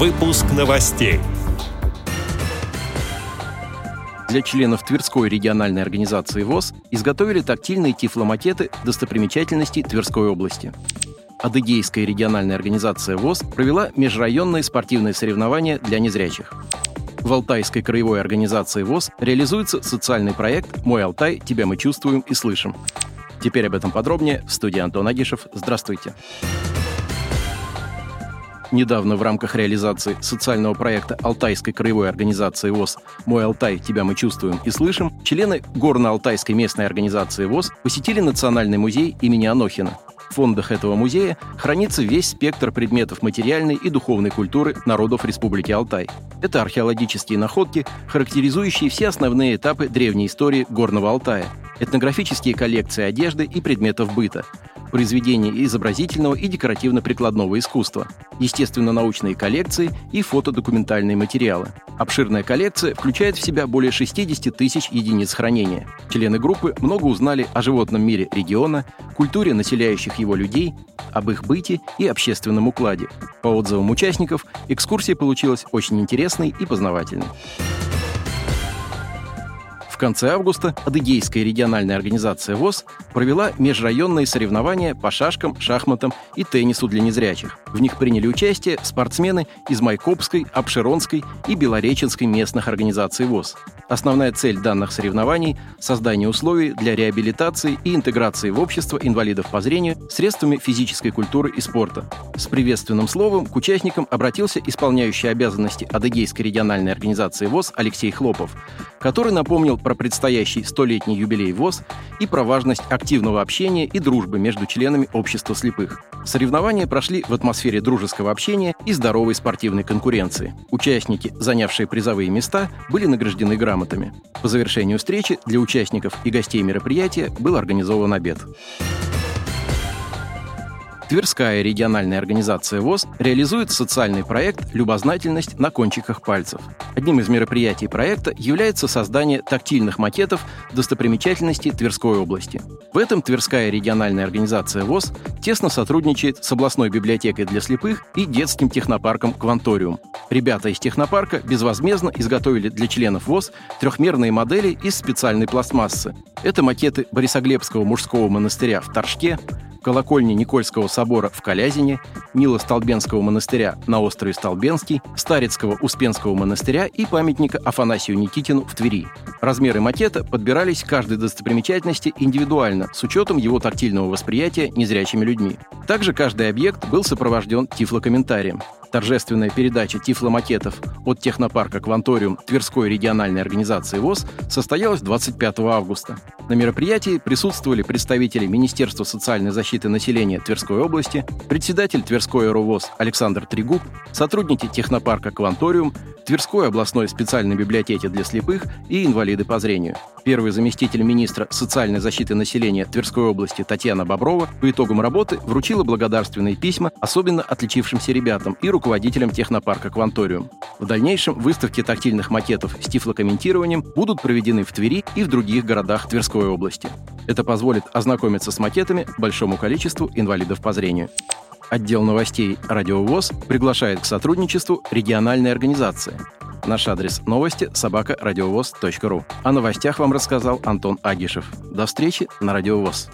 Выпуск новостей. Для членов Тверской региональной организации ВОЗ изготовили тактильные тифломакеты достопримечательностей Тверской области. Адыгейская региональная организация ВОЗ провела межрайонные спортивные соревнования для незрячих. В Алтайской краевой организации ВОЗ реализуется социальный проект «Мой Алтай. Тебя мы чувствуем и слышим». Теперь об этом подробнее в студии Антон Агишев. Здравствуйте. Недавно в рамках реализации социального проекта Алтайской краевой организации ВОЗ «Мой Алтай. Тебя мы чувствуем и слышим» члены Горно-Алтайской местной организации ВОЗ посетили Национальный музей имени Анохина. В фондах этого музея хранится весь спектр предметов материальной и духовной культуры народов Республики Алтай. Это археологические находки, характеризующие все основные этапы древней истории Горного Алтая, этнографические коллекции одежды и предметов быта, произведения изобразительного и декоративно-прикладного искусства, естественно-научные коллекции и фотодокументальные материалы. Обширная коллекция включает в себя более 60 тысяч единиц хранения. Члены группы много узнали о животном мире региона, культуре населяющих его людей, об их быте и общественном укладе. По отзывам участников, экскурсия получилась очень интересной и познавательной конце августа Адыгейская региональная организация ВОЗ провела межрайонные соревнования по шашкам, шахматам и теннису для незрячих. В них приняли участие спортсмены из Майкопской, Обширонской и Белореченской местных организаций ВОЗ. Основная цель данных соревнований – создание условий для реабилитации и интеграции в общество инвалидов по зрению средствами физической культуры и спорта. С приветственным словом к участникам обратился исполняющий обязанности Адыгейской региональной организации ВОЗ Алексей Хлопов, который напомнил про предстоящий столетний юбилей ВОЗ и про важность активного общения и дружбы между членами общества слепых. Соревнования прошли в атмосфере дружеского общения и здоровой спортивной конкуренции. Участники, занявшие призовые места, были награждены грамотами. По завершению встречи для участников и гостей мероприятия был организован обед. Тверская региональная организация ВОЗ реализует социальный проект «Любознательность на кончиках пальцев». Одним из мероприятий проекта является создание тактильных макетов достопримечательностей Тверской области. В этом Тверская региональная организация ВОЗ тесно сотрудничает с областной библиотекой для слепых и детским технопарком «Кванториум». Ребята из технопарка безвозмездно изготовили для членов ВОЗ трехмерные модели из специальной пластмассы. Это макеты Борисоглебского мужского монастыря в Торжке, колокольни Никольского собора в Калязине, Мило-Столбенского монастыря на острове Столбенский, Старицкого Успенского монастыря и памятника Афанасию Никитину в Твери. Размеры макета подбирались каждой достопримечательности индивидуально, с учетом его тактильного восприятия незрячими людьми. Также каждый объект был сопровожден тифлокомментарием. Торжественная передача тифломакетов от технопарка «Кванториум» Тверской региональной организации ВОЗ состоялась 25 августа. На мероприятии присутствовали представители Министерства социальной защиты населения Тверской области, председатель Тверской РУВОЗ Александр Трегуб, сотрудники технопарка «Кванториум», Тверской областной специальной библиотеки для слепых и инвалиды по зрению. Первый заместитель министра социальной защиты населения Тверской области Татьяна Боброва по итогам работы вручила благодарственные письма особенно отличившимся ребятам и руководителям технопарка «Кванториум». В дальнейшем выставки тактильных макетов с тифлокомментированием будут проведены в Твери и в других городах Тверской области. Это позволит ознакомиться с макетами большому количеству инвалидов по зрению. Отдел новостей «Радиовоз» приглашает к сотрудничеству региональной организации. Наш адрес новости – собакарадиовоз.ру. О новостях вам рассказал Антон Агишев. До встречи на Радиовоз.